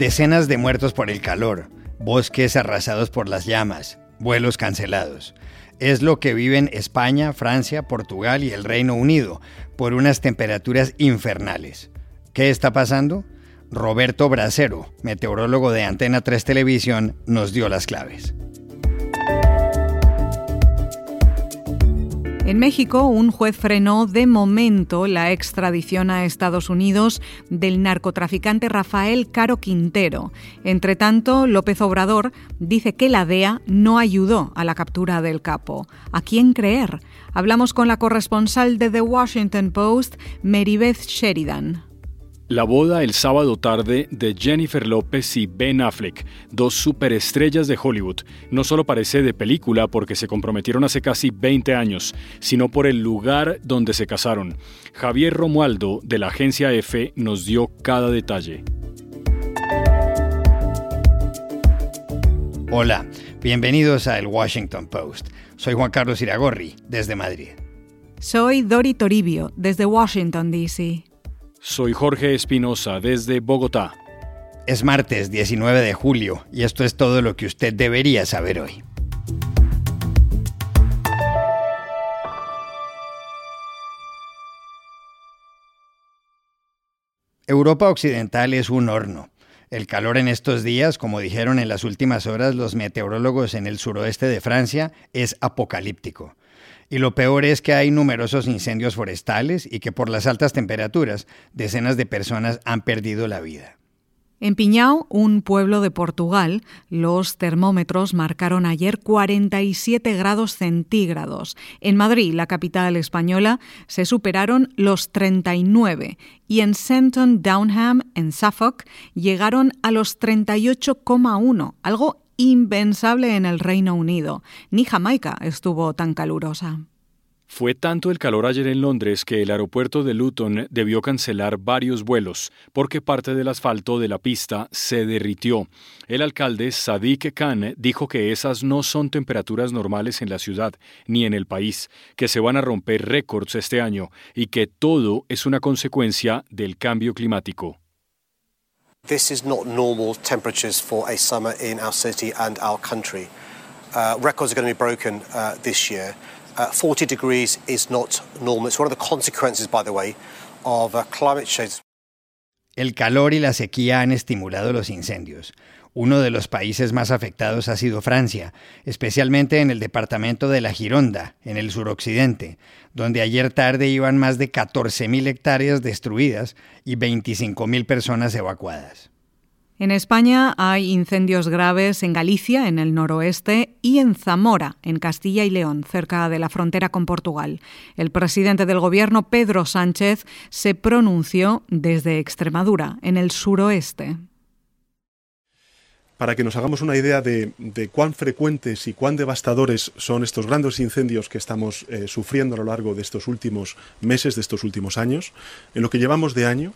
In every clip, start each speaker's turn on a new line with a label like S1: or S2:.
S1: Decenas de muertos por el calor, bosques arrasados por las llamas, vuelos cancelados. Es lo que viven España, Francia, Portugal y el Reino Unido por unas temperaturas infernales. ¿Qué está pasando? Roberto Bracero, meteorólogo de Antena 3 Televisión, nos dio las claves.
S2: En México, un juez frenó de momento la extradición a Estados Unidos del narcotraficante Rafael Caro Quintero. Entre tanto, López Obrador dice que la DEA no ayudó a la captura del capo. ¿A quién creer? Hablamos con la corresponsal de The Washington Post, Meribeth Sheridan.
S3: La boda el sábado tarde de Jennifer López y Ben Affleck, dos superestrellas de Hollywood, no solo parece de película porque se comprometieron hace casi 20 años, sino por el lugar donde se casaron. Javier Romualdo, de la agencia EFE, nos dio cada detalle.
S1: Hola, bienvenidos a El Washington Post. Soy Juan Carlos Iragorri, desde Madrid.
S2: Soy Dori Toribio, desde Washington, D.C.
S3: Soy Jorge Espinosa desde Bogotá.
S1: Es martes 19 de julio y esto es todo lo que usted debería saber hoy. Europa Occidental es un horno. El calor en estos días, como dijeron en las últimas horas los meteorólogos en el suroeste de Francia, es apocalíptico. Y lo peor es que hay numerosos incendios forestales y que por las altas temperaturas decenas de personas han perdido la vida.
S2: En Piñao, un pueblo de Portugal, los termómetros marcaron ayer 47 grados centígrados. En Madrid, la capital española, se superaron los 39 y en Senton Downham, en Suffolk, llegaron a los 38,1, algo impensable en el Reino Unido. Ni Jamaica estuvo tan calurosa.
S3: Fue tanto el calor ayer en Londres que el aeropuerto de Luton debió cancelar varios vuelos porque parte del asfalto de la pista se derritió. El alcalde Sadiq Khan dijo que esas no son temperaturas normales en la ciudad ni en el país, que se van a romper récords este año y que todo es una consecuencia del cambio climático.
S4: This is not normal temperatures for a summer in our city and our country. Uh, records are going to be broken uh, this year. Uh, 40 degrees is not normal. It's one of the consequences, by the way, of uh, climate change.
S1: El calor y la sequía han estimulado los incendios. Uno de los países más afectados ha sido Francia, especialmente en el departamento de la Gironda, en el suroccidente, donde ayer tarde iban más de 14.000 hectáreas destruidas y 25.000 personas evacuadas.
S2: En España hay incendios graves en Galicia, en el noroeste, y en Zamora, en Castilla y León, cerca de la frontera con Portugal. El presidente del gobierno, Pedro Sánchez, se pronunció desde Extremadura, en el suroeste
S5: para que nos hagamos una idea de, cuán frecuentes y cuán devastadores son estos grandes incendios que estamos eh, sufriendo a lo largo de estos últimos meses, de estos últimos años. En lo que llevamos de año,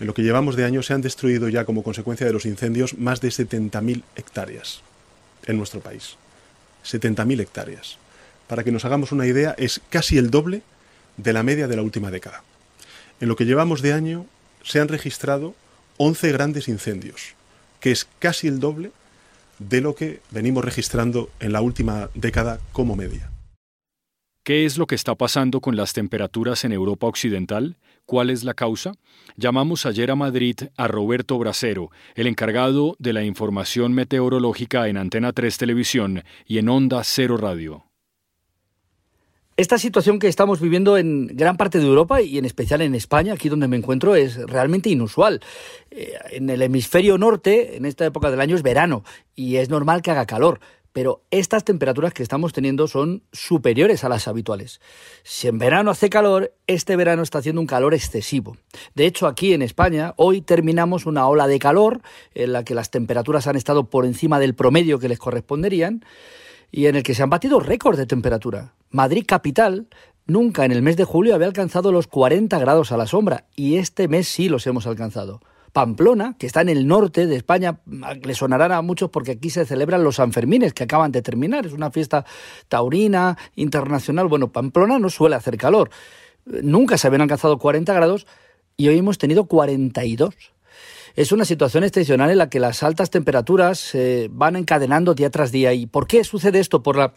S5: en lo que llevamos de año se han destruido ya como consecuencia de los incendios más de 70.000 hectáreas en nuestro país. 70.000 hectáreas. Para que nos hagamos una idea, es casi el doble de la media de la última década. En lo que llevamos de año se han registrado 11 grandes incendios que es casi el doble de lo que venimos registrando en la última década como media.
S3: ¿Qué es lo que está pasando con las temperaturas en Europa Occidental? ¿Cuál es la causa? Llamamos ayer a Madrid a Roberto Bracero, el encargado de la información meteorológica en Antena 3 Televisión y en Onda Cero Radio.
S6: Esta situación que estamos viviendo en gran parte de Europa y en especial en España, aquí donde me encuentro, es realmente inusual. Eh, en el hemisferio norte, en esta época del año, es verano y es normal que haga calor. Pero estas temperaturas que estamos teniendo son superiores a las habituales. Si en verano hace calor, este verano está haciendo un calor excesivo. De hecho, aquí en España, hoy terminamos una ola de calor en la que las temperaturas han estado por encima del promedio que les corresponderían y en el que se han batido récords de temperatura. Madrid capital nunca en el mes de julio había alcanzado los 40 grados a la sombra y este mes sí los hemos alcanzado. Pamplona, que está en el norte de España, le sonarán a muchos porque aquí se celebran los Sanfermines que acaban de terminar. Es una fiesta taurina, internacional. Bueno, Pamplona no suele hacer calor. Nunca se habían alcanzado 40 grados y hoy hemos tenido 42. Es una situación excepcional en la que las altas temperaturas se van encadenando día tras día. ¿Y por qué sucede esto? Por la,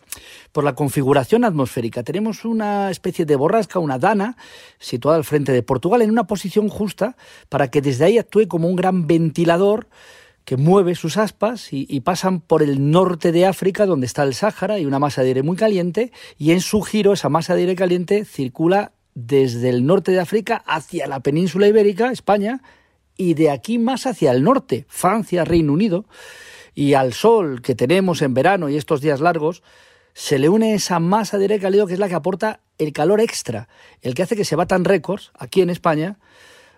S6: por la configuración atmosférica. Tenemos una especie de borrasca, una dana, situada al frente de Portugal, en una posición justa para que desde ahí actúe como un gran ventilador que mueve sus aspas y, y, pasan por el norte de África, donde está el Sáhara y una masa de aire muy caliente, y en su giro esa masa de aire caliente circula desde el norte de África hacia la península ibérica, España, y de aquí más hacia el norte, Francia, Reino Unido, y al sol que tenemos en verano y estos días largos, se le une esa masa de aire cálido que es la que aporta el calor extra, el que hace que se batan récords aquí en España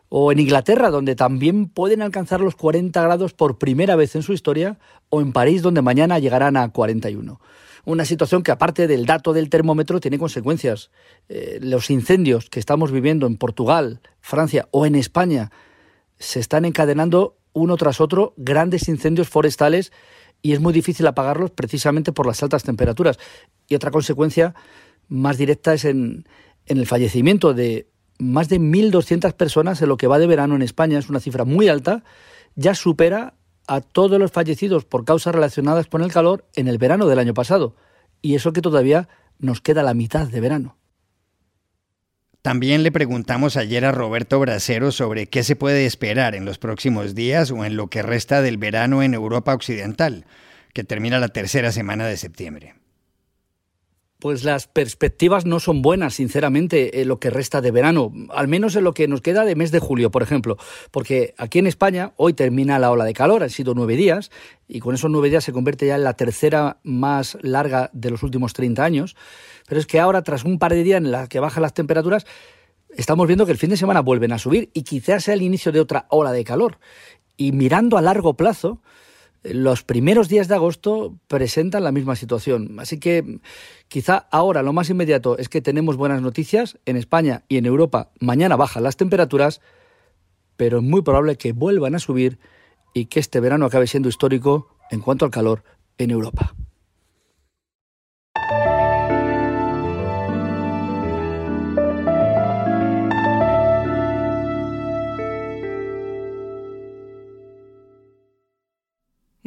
S6: o en Inglaterra, donde también pueden alcanzar los 40 grados por primera vez en su historia, o en París, donde mañana llegarán a 41. Una situación que aparte del dato del termómetro tiene consecuencias. Eh, los incendios que estamos viviendo en Portugal, Francia o en España se están encadenando uno tras otro grandes incendios forestales y es muy difícil apagarlos precisamente por las altas temperaturas. Y otra consecuencia más directa es en, en el fallecimiento de más de 1.200 personas en lo que va de verano en España. Es una cifra muy alta. Ya supera a todos los fallecidos por causas relacionadas con el calor en el verano del año pasado. Y eso que todavía nos queda la mitad de verano.
S1: También le preguntamos ayer a Roberto Bracero sobre qué se puede esperar en los próximos días o en lo que resta del verano en Europa Occidental, que termina la tercera semana de septiembre.
S6: Pues las perspectivas no son buenas, sinceramente, en lo que resta de verano, al menos en lo que nos queda de mes de julio, por ejemplo, porque aquí en España hoy termina la ola de calor, han sido nueve días, y con esos nueve días se convierte ya en la tercera más larga de los últimos 30 años, pero es que ahora, tras un par de días en los que bajan las temperaturas, estamos viendo que el fin de semana vuelven a subir y quizás sea el inicio de otra ola de calor. Y mirando a largo plazo, los primeros días de agosto presentan la misma situación. Así que quizá ahora lo más inmediato es que tenemos buenas noticias. En España y en Europa mañana bajan las temperaturas, pero es muy probable que vuelvan a subir y que este verano acabe siendo histórico en cuanto al calor en Europa.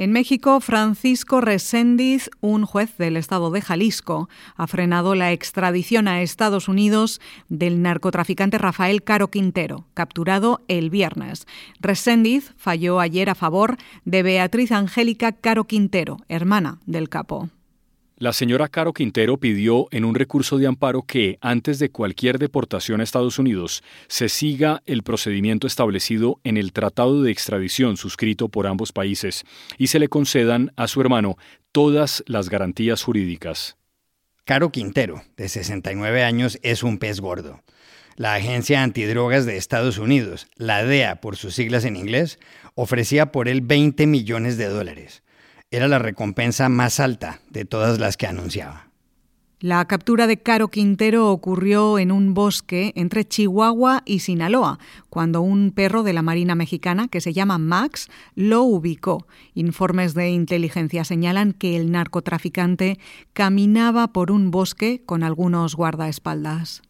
S2: En México, Francisco Reséndiz, un juez del estado de Jalisco, ha frenado la extradición a Estados Unidos del narcotraficante Rafael Caro Quintero, capturado el viernes. Reséndiz falló ayer a favor de Beatriz Angélica Caro Quintero, hermana del capo.
S3: La señora Caro Quintero pidió en un recurso de amparo que, antes de cualquier deportación a Estados Unidos, se siga el procedimiento establecido en el Tratado de Extradición suscrito por ambos países y se le concedan a su hermano todas las garantías jurídicas.
S1: Caro Quintero, de 69 años, es un pez gordo. La Agencia Antidrogas de Estados Unidos, la DEA por sus siglas en inglés, ofrecía por él 20 millones de dólares era la recompensa más alta de todas las que anunciaba.
S2: La captura de Caro Quintero ocurrió en un bosque entre Chihuahua y Sinaloa, cuando un perro de la Marina Mexicana, que se llama Max, lo ubicó. Informes de inteligencia señalan que el narcotraficante caminaba por un bosque con algunos guardaespaldas.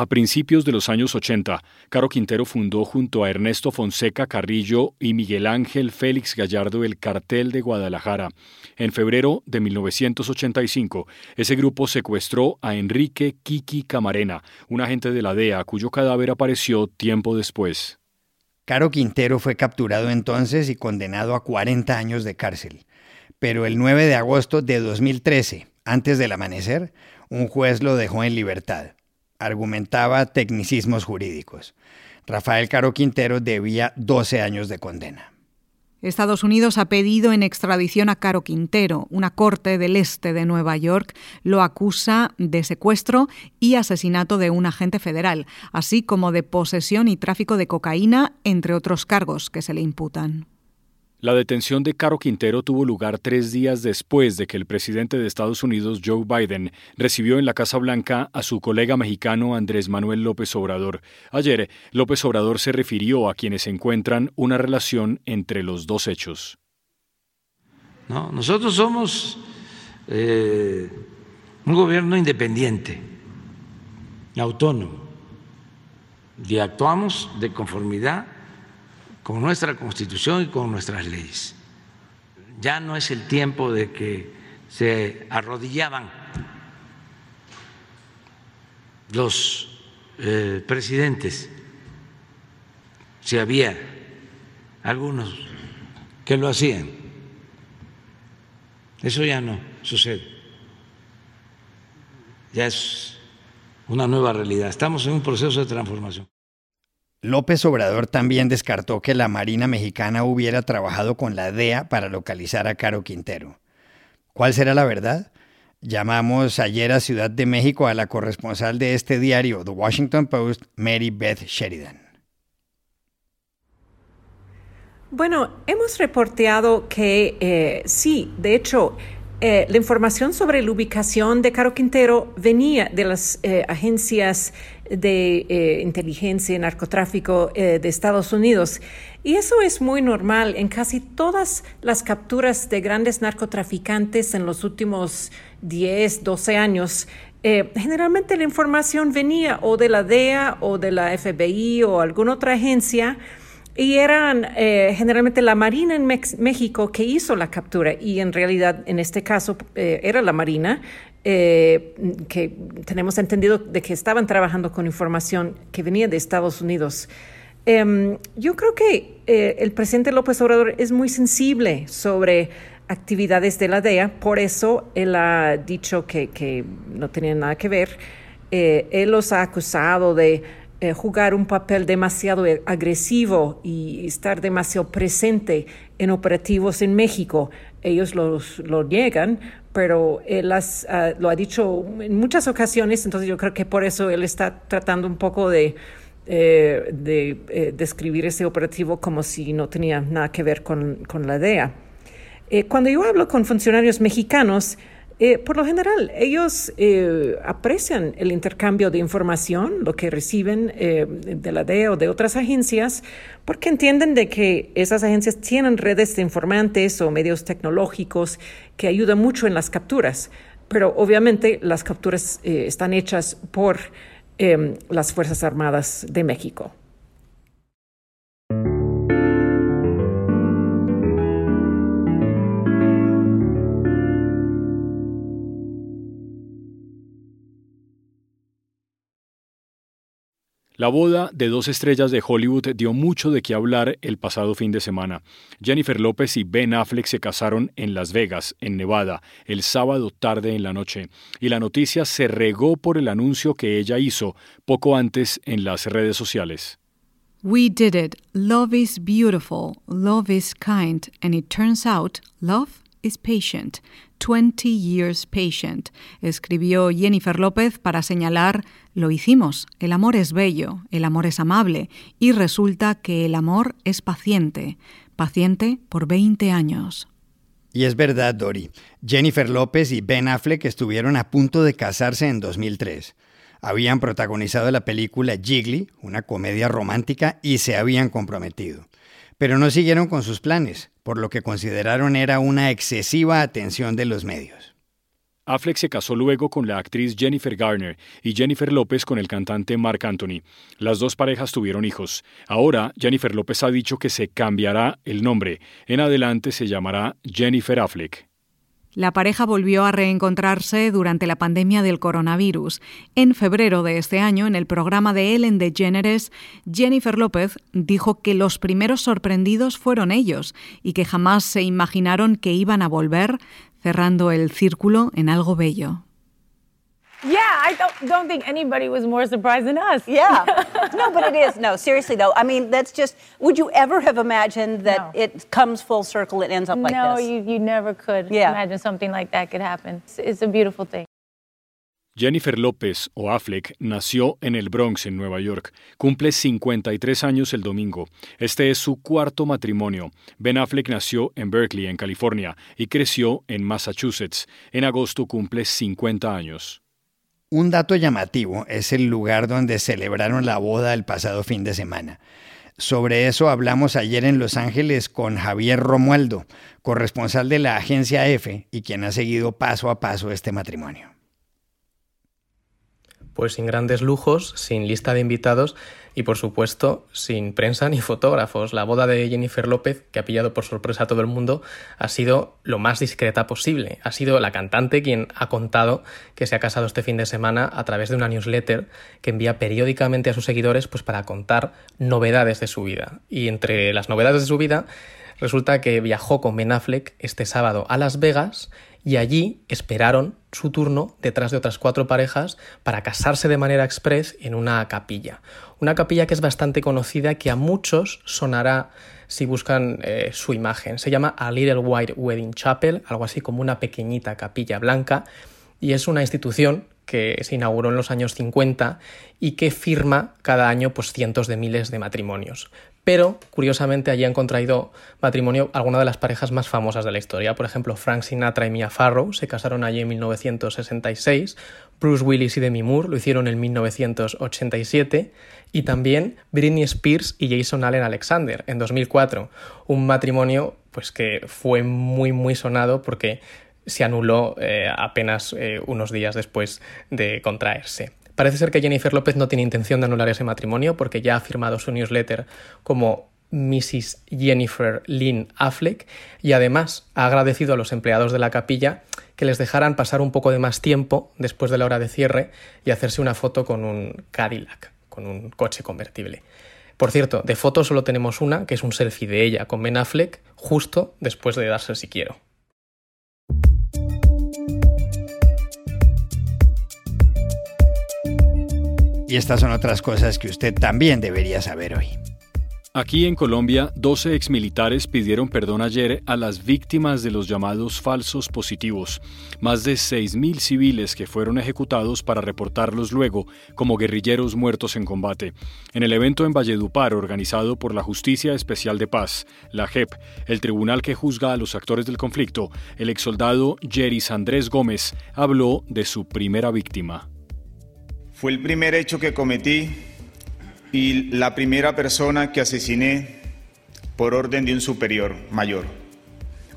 S3: A principios de los años 80, Caro Quintero fundó junto a Ernesto Fonseca Carrillo y Miguel Ángel Félix Gallardo el Cartel de Guadalajara. En febrero de 1985, ese grupo secuestró a Enrique Kiki Camarena, un agente de la DEA cuyo cadáver apareció tiempo después.
S1: Caro Quintero fue capturado entonces y condenado a 40 años de cárcel. Pero el 9 de agosto de 2013, antes del amanecer, un juez lo dejó en libertad argumentaba tecnicismos jurídicos. Rafael Caro Quintero debía 12 años de condena.
S2: Estados Unidos ha pedido en extradición a Caro Quintero. Una corte del este de Nueva York lo acusa de secuestro y asesinato de un agente federal, así como de posesión y tráfico de cocaína, entre otros cargos que se le imputan.
S3: La detención de Caro Quintero tuvo lugar tres días después de que el presidente de Estados Unidos, Joe Biden, recibió en la Casa Blanca a su colega mexicano Andrés Manuel López Obrador. Ayer, López Obrador se refirió a quienes encuentran una relación entre los dos hechos.
S7: No, nosotros somos eh, un gobierno independiente, autónomo, y actuamos de conformidad con nuestra constitución y con nuestras leyes. Ya no es el tiempo de que se arrodillaban los eh, presidentes, si había algunos que lo hacían. Eso ya no sucede. Ya es una nueva realidad. Estamos en un proceso de transformación.
S1: López Obrador también descartó que la Marina mexicana hubiera trabajado con la DEA para localizar a Caro Quintero. ¿Cuál será la verdad? Llamamos ayer a Ciudad de México a la corresponsal de este diario, The Washington Post, Mary Beth Sheridan.
S8: Bueno, hemos reporteado que eh, sí, de hecho, eh, la información sobre la ubicación de Caro Quintero venía de las eh, agencias de inteligencia y narcotráfico de Estados Unidos. Y eso es muy normal en casi todas las capturas de grandes narcotraficantes en los últimos 10, 12 años, eh, generalmente la información venía o de la DEA o de la FBI o alguna otra agencia y eran eh, generalmente la Marina en México que hizo la captura y en realidad en este caso eh, era la Marina que tenemos entendido de que estaban trabajando con información que venía de Estados Unidos. Em, yo creo que el presidente López Obrador es muy sensible sobre actividades de la DEA, por eso él ha dicho que, no tenía nada que ver. Eh, él los ha acusado de eh, jugar un papel demasiado agresivo y estar demasiado presente en operativos en México. Ellos los, lo niegan, pero él ah, lo ha dicho en muchas ocasiones, entonces yo creo que por eso él está tratando un poco de, eh, de describir ese operativo como si no tenía nada que ver con, con la DEA. Eh, cuando yo hablo con funcionarios mexicanos, eh, por lo general, ellos eh, aprecian el intercambio de información, lo que reciben de la DEA o de otras agencias, porque entienden de que esas agencias tienen redes de informantes o medios tecnológicos que ayudan mucho en las capturas. Pero obviamente las capturas están hechas por las Fuerzas Armadas de México.
S3: La boda de dos estrellas de Hollywood dio mucho de qué hablar el pasado fin de semana. Jennifer López y Ben Affleck se casaron en Las Vegas, en Nevada, el sábado tarde en la noche, y la noticia se regó por el anuncio que ella hizo poco antes en las redes sociales.
S2: We did it. Love is beautiful. Love is kind. And it turns out, love is patient. 20 years patient, escribió Jennifer López para señalar lo hicimos, el amor es bello, el amor es amable y resulta que el amor es paciente, paciente por 20 años.
S1: Y es verdad, Dori. Jennifer López y Ben Affleck estuvieron a punto de casarse en 2003. Habían protagonizado la película Jiggly, una comedia romántica, y se habían comprometido pero no siguieron con sus planes, por lo que consideraron era una excesiva atención de los medios.
S3: Affleck se casó luego con la actriz Jennifer Garner y Jennifer López con el cantante Mark Anthony. Las dos parejas tuvieron hijos. Ahora Jennifer López ha dicho que se cambiará el nombre. En adelante se llamará Jennifer Affleck.
S2: La pareja volvió a reencontrarse durante la pandemia del coronavirus. En febrero de este año, en el programa de Ellen DeGeneres, Jennifer López dijo que los primeros sorprendidos fueron ellos y que jamás se imaginaron que iban a volver, cerrando el círculo en algo bello.
S9: Yeah, I don't, don't think anybody was more surprised than us.
S10: Yeah. no, but it is. No, seriously, though. I mean, that's just, would you ever have imagined that no. it comes full circle and ends up like
S9: no,
S10: this?
S9: No, you, you never could yeah. imagine something like that could happen. It's, it's a beautiful thing.
S3: Jennifer López o Affleck nació en el Bronx, en Nueva York. Cumple 53 años el domingo. Este es su cuarto matrimonio. Ben Affleck nació en Berkeley, en California, y creció en Massachusetts. En agosto cumple 50 años.
S1: Un dato llamativo es el lugar donde celebraron la boda el pasado fin de semana. Sobre eso hablamos ayer en Los Ángeles con Javier Romualdo, corresponsal de la agencia EFE y quien ha seguido paso a paso este matrimonio.
S11: Pues sin grandes lujos, sin lista de invitados y por supuesto sin prensa ni fotógrafos. La boda de Jennifer López, que ha pillado por sorpresa a todo el mundo, ha sido lo más discreta posible. Ha sido la cantante quien ha contado que se ha casado este fin de semana a través de una newsletter que envía periódicamente a sus seguidores pues para contar novedades de su vida. Y entre las novedades de su vida resulta que viajó con Ben Affleck este sábado a Las Vegas y allí esperaron su turno detrás de otras cuatro parejas para casarse de manera express en una capilla. Una capilla que es bastante conocida, que a muchos sonará si buscan eh, su imagen. Se llama A Little White Wedding Chapel, algo así como una pequeñita capilla blanca, y es una institución que se inauguró en los años 50 y que firma cada año pues, cientos de miles de matrimonios pero curiosamente allí han contraído matrimonio algunas de las parejas más famosas de la historia. Por ejemplo, Frank Sinatra y Mia Farrow se casaron allí en 1966, Bruce Willis y Demi Moore lo hicieron en 1987 y también Britney Spears y Jason Allen Alexander en 2004, un matrimonio pues que fue muy muy sonado porque se anuló eh, apenas eh, unos días después de contraerse. Parece ser que Jennifer López no tiene intención de anular ese matrimonio porque ya ha firmado su newsletter como Mrs. Jennifer Lynn Affleck y además ha agradecido a los empleados de la capilla que les dejaran pasar un poco de más tiempo después de la hora de cierre y hacerse una foto con un Cadillac, con un coche convertible. Por cierto, de foto solo tenemos una, que es un selfie de ella con Ben Affleck justo después de darse el si quiero.
S1: Y estas son otras cosas que usted también debería saber hoy.
S3: Aquí en Colombia, 12 exmilitares pidieron perdón ayer a las víctimas de los llamados falsos positivos, más de 6.000 civiles que fueron ejecutados para reportarlos luego como guerrilleros muertos en combate. En el evento en Valledupar, organizado por la Justicia Especial de Paz, la JEP, el tribunal que juzga a los actores del conflicto, el exsoldado Jeris Andrés Gómez habló de su primera víctima.
S12: Fue el primer hecho que cometí y la primera persona que asesiné por orden de un superior mayor.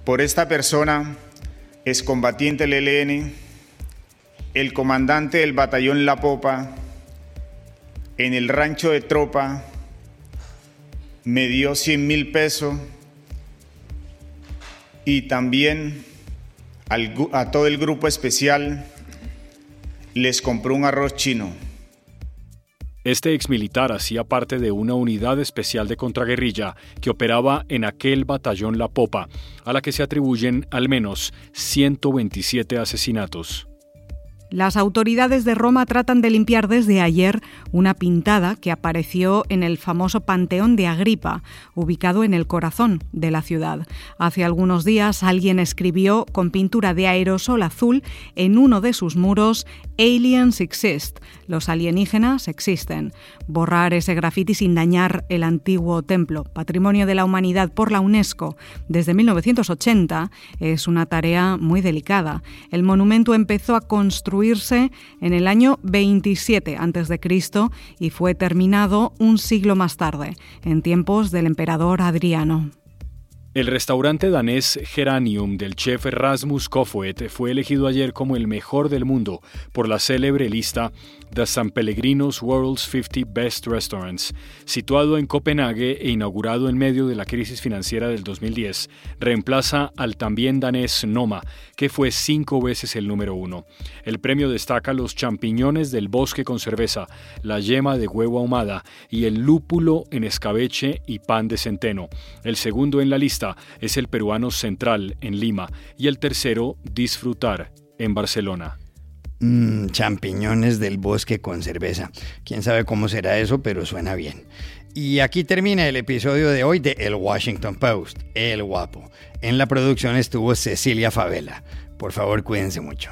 S12: Por esta persona, excombatiente del ELN, el comandante del batallón La Popa, en el rancho de tropa, me dio 100 mil pesos y también a todo el grupo especial les compró un arroz chino.
S3: Este exmilitar hacía parte de una unidad especial de contraguerrilla que operaba en aquel batallón La Popa, a la que se atribuyen al menos 127 asesinatos.
S2: Las autoridades de Roma tratan de limpiar desde ayer una pintada que apareció en el famoso Panteón de Agripa, ubicado en el corazón de la ciudad. Hace algunos días alguien escribió con pintura de aerosol azul en uno de sus muros Aliens exist, los alienígenas existen. Borrar ese grafiti sin dañar el antiguo templo, patrimonio de la humanidad por la UNESCO desde 1980, es una tarea muy delicada. El monumento empezó a construir en el año 27 a.C. y fue terminado un siglo más tarde, en tiempos del emperador Adriano.
S3: El restaurante danés Geranium del chef Rasmus Kofoed fue elegido ayer como el mejor del mundo por la célebre lista The San Pellegrinos World's 50 Best Restaurants. Situado en Copenhague e inaugurado en medio de la crisis financiera del 2010, reemplaza al también danés Noma, que fue cinco veces el número uno. El premio destaca los champiñones del bosque con cerveza, la yema de huevo ahumada y el lúpulo en escabeche y pan de centeno. El segundo en la lista es el peruano Central en Lima y el tercero Disfrutar en Barcelona.
S1: Mm, champiñones del bosque con cerveza. Quién sabe cómo será eso, pero suena bien. Y aquí termina el episodio de hoy de El Washington Post, El Guapo. En la producción estuvo Cecilia Favela. Por favor, cuídense mucho.